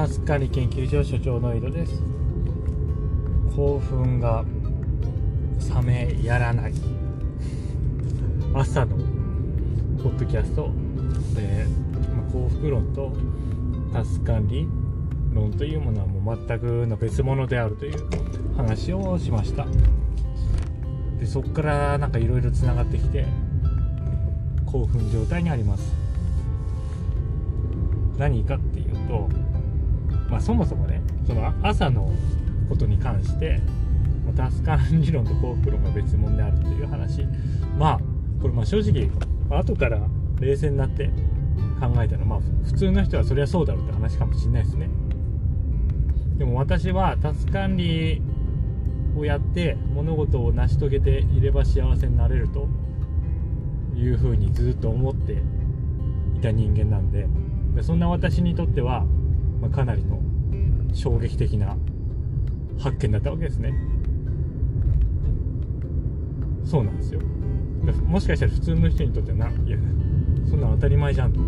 タスカリ研究所所長の井戸です。興奮が冷めやらない。朝のポッドキャストで、幸福論とタス管理論というものはもう全くの別物であるという話をしました。でそこからなんかいろいろつながってきて興奮状態にあります。何かっていうと、まあ、そもそもねその朝のことに関してタスカン理論と幸福論が別物であるという話。まあこれまあ正直後から冷静になって考えたらまあ普通の人はそりゃそうだろうって話かもしれないですね。でも私はタス管理をやって物事を成し遂げていれば幸せになれるというふうにずっと思っていた人間なんででそんな私にとっては、まあ、かなりの衝撃的な発見だったわけですね。そうなんですよ。もしかしたら普通の人にとってはないやそんな当たり前じゃんと。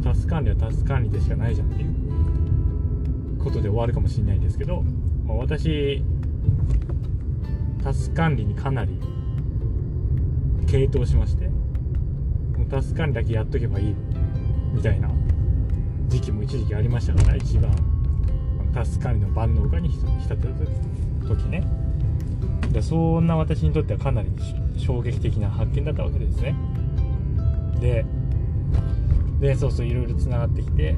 タス管理はタス管理でしかないじゃんっていうことで終わるかもしれないですけど、まあ、私タス管理にかなり傾倒しましてもうタス管理だけやっとけばいいみたいな時期も一時期ありましたから一番。タス管理の万能化に浸ってた時ね。でそんな私にとってはかなり衝撃的な発見だったわけですね。ででそうそういろいろつながってきて。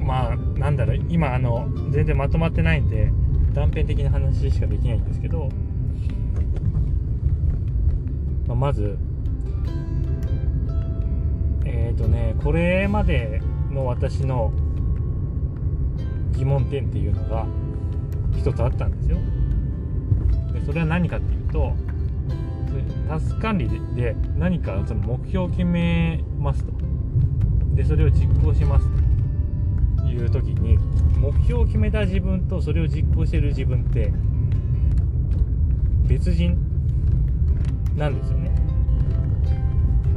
まあなんだろう今あの全然まとまってないんで断片的な話しかできないんですけど、まあ、まずえっ、ー、とねこれまでの私の疑問点っていうのが一つあったんですよ。でそれは何かっていうとタスク管理で何かその目標を決めますと。でそれを実行しますという時に目標を決めた自分とそれを実行してる自分って別人なんですよね。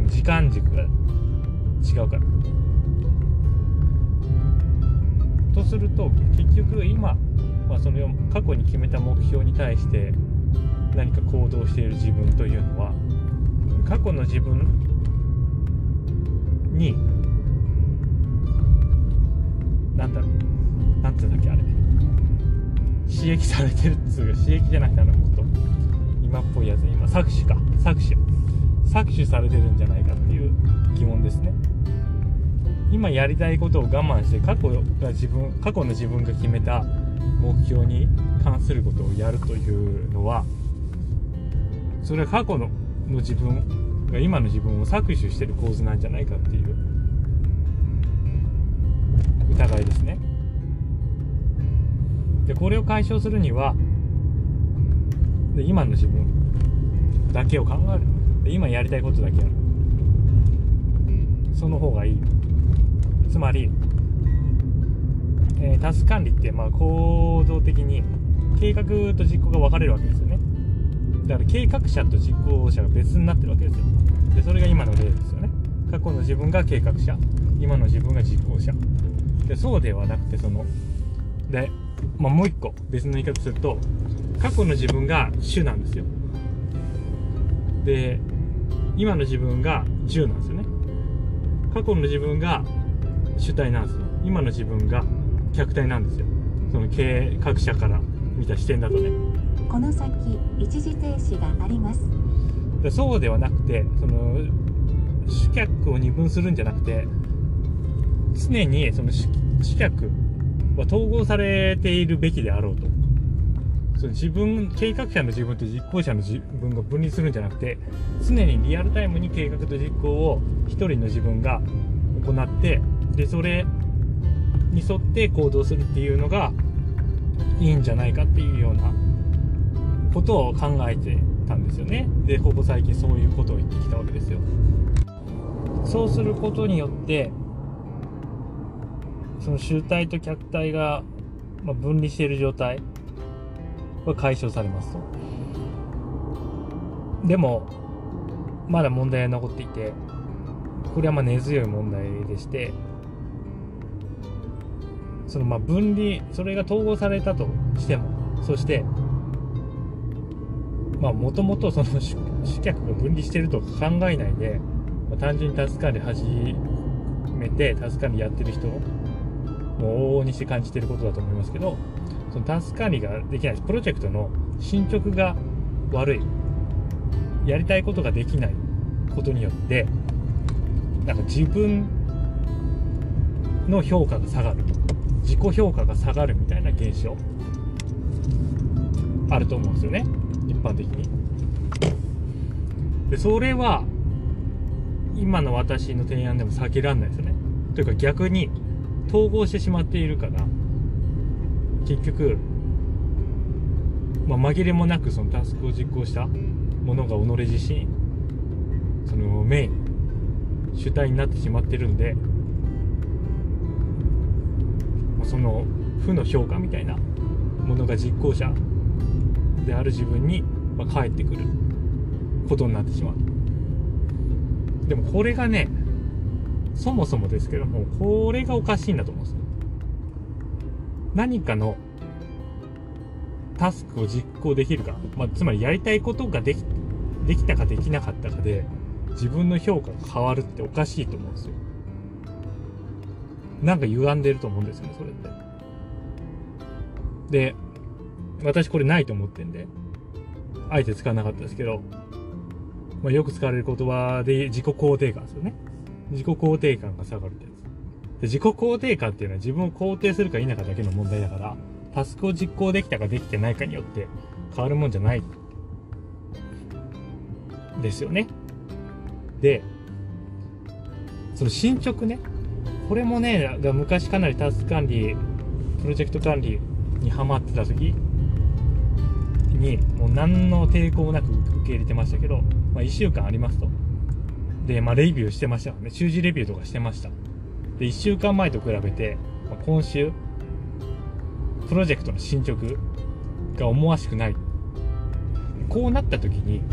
時間軸が違うから。とすると結局今、まあ、その過去に決めた目標に対して何か行動している自分というのは過去の自分になんだろうなんていうんだっけあれ。刺激されてるっつうか刺激じゃなくてあのもっと。今っぽいやつ今搾取か。搾取。搾取されてるんじゃないかっていう疑問ですね。今やりたいことを我慢して過去が自分過去の自分が決めた目標に関することをやるというのはそれは過去のの自分が今の自分を搾取してる構図なんじゃないかっていう疑いですね。でこれを解消するにはで今の自分だけを考える。で今やりたいことだけやる。その方がいい。つまり、えー、タス管理ってまあ行動的に計画と実行が分かれるわけですよね。だから計画者と実行者が別になってるわけですよ。でそれが今の例ですよね。過去の自分が計画者今の自分が実行者。でそうではなくてそので、まあ、もう一個別の言い方すると過去の自分が主なんですよ。で今の自分が10なんですよね。過去の自分が主体なんですよ。今の自分が客体なんですよ。その経営各社から見た視点だとね。この先一時停止があります。でそうではなくてその主客を二分するんじゃなくて常にその主客は統合されているべきであろうと。その自分計画者の自分と実行者の自分が分離するんじゃなくて常にリアルタイムに計画と実行を一人の自分が行ってでそれに沿って行動するっていうのがいいんじゃないかっていうようなことを考えてたんですよね。でここ最近そういうことを言ってきたわけですよ。そうすることによってその集体と客体が分離している状態は解消されますと。でもまだ問題が残っていてこれはまあ根強い問題でしてそのまあ分離それが統合されたとしてもそしてまあもともとその主客が分離してると考えないで、まあ、単純にタスカに始めてタスカにやってる人も往々にして感じてることだと思いますけどそのタスカリができないプロジェクトの進捗が悪い。やりたいことができないことによってなんか自分の評価が下がる。と自己評価が下がるみたいな現象あると思うんですよね。一般的に。でそれは今の私の提案でも避けられないですよね。というか逆に統合してしまっているから結局、まあ、紛れもなくそのタスクを実行したものが己自身そのメイン主体になってしまってるんでその負の評価みたいなものが実行者である自分に、ま、返ってくる。ことになってしまう。でもこれがねそもそもですけどもこれがおかしいんだと思うんですよ。何かのタスクを実行できるか、まあ、つまりやりたいことができできたかできなかったかで自分の評価が変わるっておかしいと思うんですよ。なんか歪んでると思うんですよねそれって。で私これないと思ってんであえて使わなかったですけど、まあ、よく使われる言葉で自己肯定感ですよね。自己肯定感が下がるってやつ。で自己肯定感っていうのは自分を肯定するか否かだけの問題だからタスクを実行できたかできてないかによって変わるもんじゃないですよね。でその進捗ね。これもね昔かなりタスク管理プロジェクト管理にハマってた時にもう何の抵抗もなく受け入れてましたけど、まあ、1週間ありますと。で、まあ、レビューしてましたね習字レビューとかしてました。で1週間前と比べて、まあ、今週プロジェクトの進捗が思わしくない。こうなった時に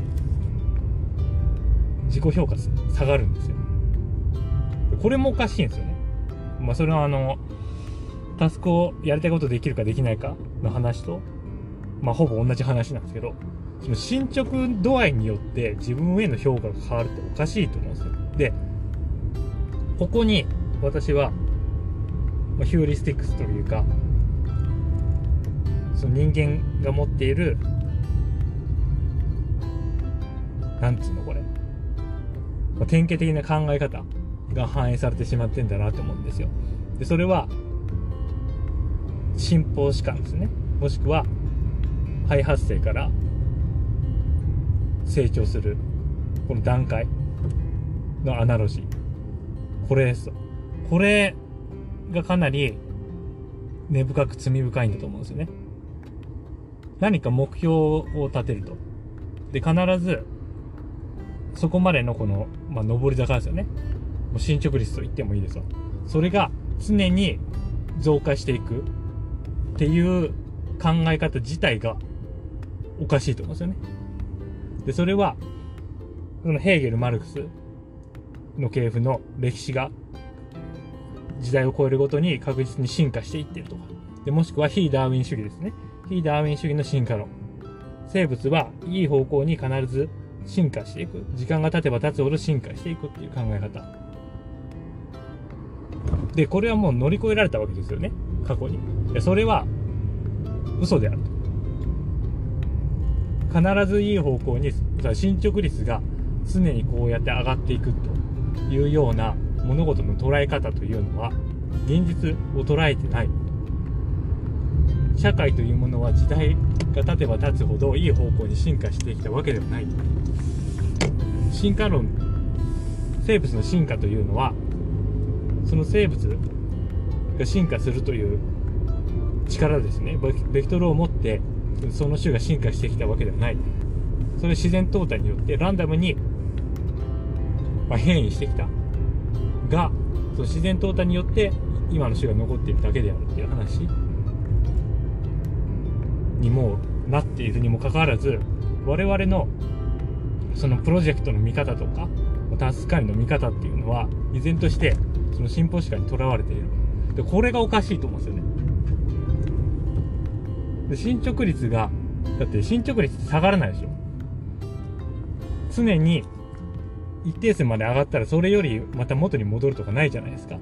自己評価下がるんですよ。これもおかしいんですよ。まあそれはあのタスクをやりたいことできるかできないかの話とまあほぼ同じ話なんですけどその進捗度合いによって自分への評価が変わるっておかしいと思うんですよ。でここに私は、まあ、ヒューリスティックスというかその人間が持っているなんつうのこれ、まあ、典型的な考え方。が反映されてしまってんだなと思うんですよ。でそれは信奉士官ですね。もしくは肺発生から成長するこの段階のアナロジー。これですこれがかなり根深く罪深いんだと思うんですよね。何か目標を立てると。で必ずそこまでのこの、まあ、上り坂ですよね。う進捗率と言ってもいいですよそれが常に増加していくっていう考え方自体がおかしいと思うんですよね。で、それは、そのヘーゲル・マルクスの系譜の歴史が時代を超えるごとに確実に進化していってるとか。で、もしくは非ダーウィン主義ですね。非ダーウィン主義の進化論。生物はいい方向に必ず進化していく。時間が経てば経つほど進化していくっていう考え方。で、これはもう乗り越えられたわけですよね。過去に。それは嘘であると。必ずいい方向に進捗率が常にこうやって上がっていくというような物事の捉え方というのは現実を捉えてない社会というものは時代が経てば経つほどいい方向に進化してきたわけではない進化論生物の進化というのはその生物が進化するという力ですね。ベクトルを持ってその種が進化してきたわけではない。それ自然淘汰によってランダムに、ま、変異してきたがその自然淘汰によって今の種が残っているだけであるっていう話。にもなっているにもかかわらず我々のそのプロジェクトの見方とかタスク管理の見方っていうのは依然としてその進歩史観にとらわれている。でこれがおかしいと思うんですよね。で進捗率がだって進捗率って下がらないでしょ。常に一定数まで上がったらそれよりまた元に戻るとかないじゃないですか。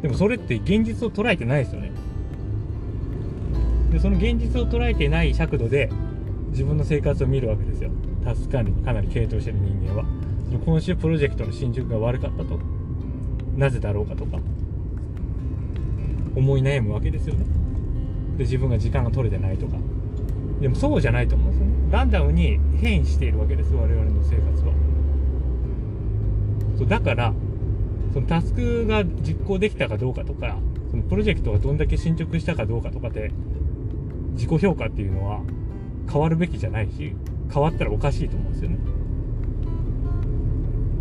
でもそれって現実を捉えてないですよね。でその現実を捉えてない尺度で自分の生活を見るわけですよ。タスク管理にかなり傾倒してる人間は。その今週プロジェクトの進捗が悪かったと。なぜだろうかとか思い悩むわけですよね。で自分が時間が取れてないとか。でもそうじゃないと思うんですよね。ランダムに変異しているわけです我々の生活は。そうだからそのタスクが実行できたかどうかとかそのプロジェクトがどんだけ進捗したかどうかとかで自己評価っていうのは変わるべきじゃないし変わったらおかしいと思うんですよね。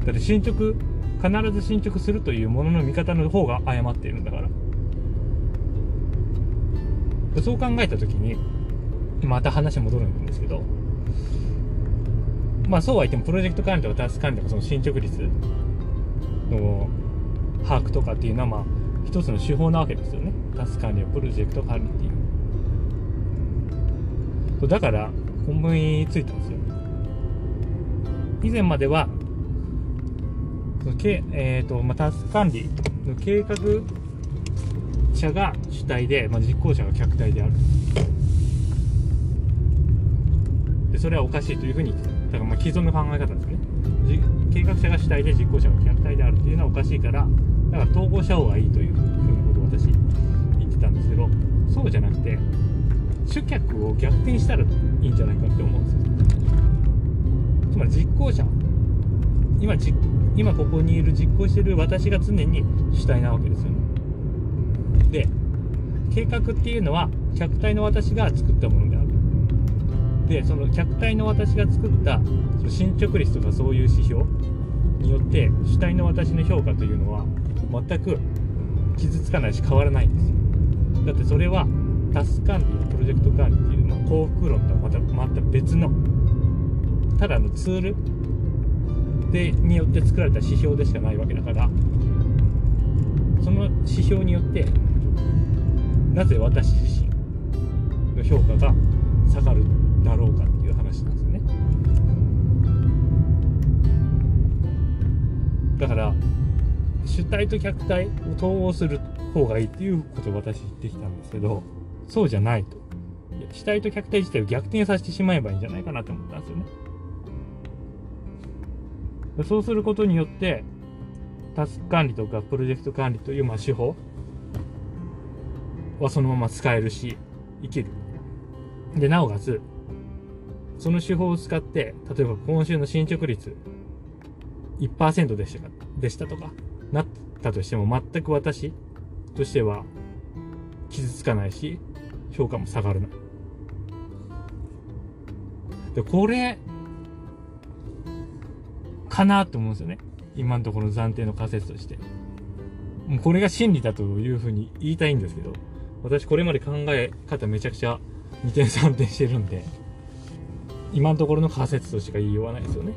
だって進捗必ず進捗するというものの見方の方が誤っているんだから。そう考えた時にまた話戻るんですけどまあそうは言ってもプロジェクト管理とかタスク管理とかその進捗率の把握とかっていうのはまあ一つの手法なわけですよね。タスク管理やプロジェクト管理っていう。そうだから思いついたんですよ。以前まではけ、えーとまあ、タスク管理の計画者が主体で、まあ、実行者が客体である。でそれはおかしいというふうにだからまあ既存の考え方ですね。計画者が主体で実行者が客体であるっていうのはおかしいからだから統合した方がいいというふうなことを私言ってたんですけどそうじゃなくて主客を逆転したらいいんじゃないかって思うんですよ。つまり実行者。今じ今ここにいる実行してる私が常に主体なわけですよね。で計画っていうのは客体の私が作ったものである。でその客体の私が作ったその進捗率とかそういう指標によって主体の私の評価というのは全く傷つかないし変わらないんですよ。だってそれはタスク管理やプロジェクト管理っていうのは幸福論とはまたまた別のただのツールでによって作られた指標でしかないわけだからその指標によってなぜ私自身の評価が下がるだろうかっていう話なんですよね。だから主体と客体を統合する方がいいっていうことを私言ってきたんですけどそうじゃないと。主体と客体自体を逆転させてしまえばいいんじゃないかなと思ったんですよね。そうすることによってタスク管理とかプロジェクト管理というまあ手法はそのまま使えるし生きる。でなおかつその手法を使って例えば今週の進捗率1%でしたかでしたとかなったとしても全く私としては傷つかないし評価も下がらなでこれかなと思うんですよね。今のところの暫定の仮説として。もうこれが真理だというふうに言いたいんですけど私これまで考え方めちゃくちゃ2点3点してるんで今のところの仮説としか言いようがないですよね。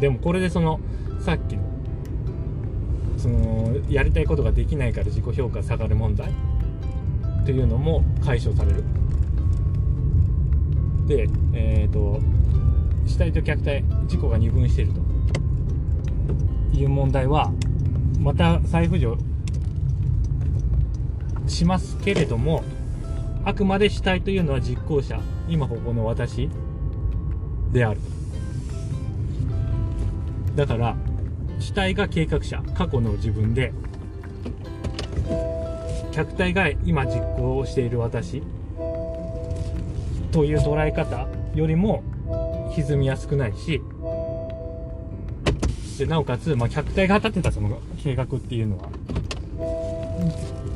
でもこれでそのさっきのそのやりたいことができないから自己評価下がる問題というのも解消される。でえっ、ー、と主体と客体自己が二分していると。いう問題はまた再浮上しますけれどもあくまで主体というのは実行者今ここの私である。だから主体が計画者過去の自分で客体が今実行している私という捉え方よりも歪みやすくないし。でなおかつ、まあ、客体が立てたその計画っていうのは。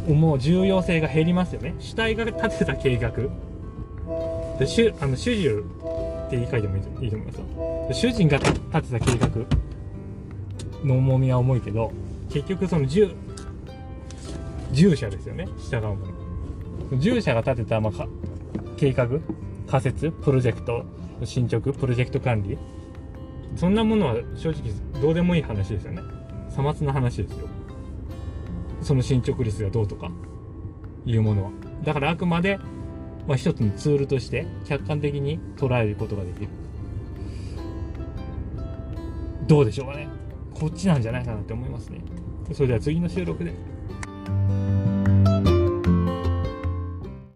もう重要性が減りますよね。主体が立てた計画。で主あの主従って言い換えてもいいと思いますよ。主人が立てた計画。の重みは重いけど結局その従従者ですよね。従うもの従者が立てた、まあ、計画。仮説プロジェクト進捗プロジェクト管理。そんなものは正直どうでもいい話ですよね。さまつな話ですよ。その進捗率がどうとかいうものは。だからあくまでまあ、一つのツールとして客観的に捉えることができる。どうでしょうかね。こっちなんじゃないかなって思いますね。それでは次の収録で。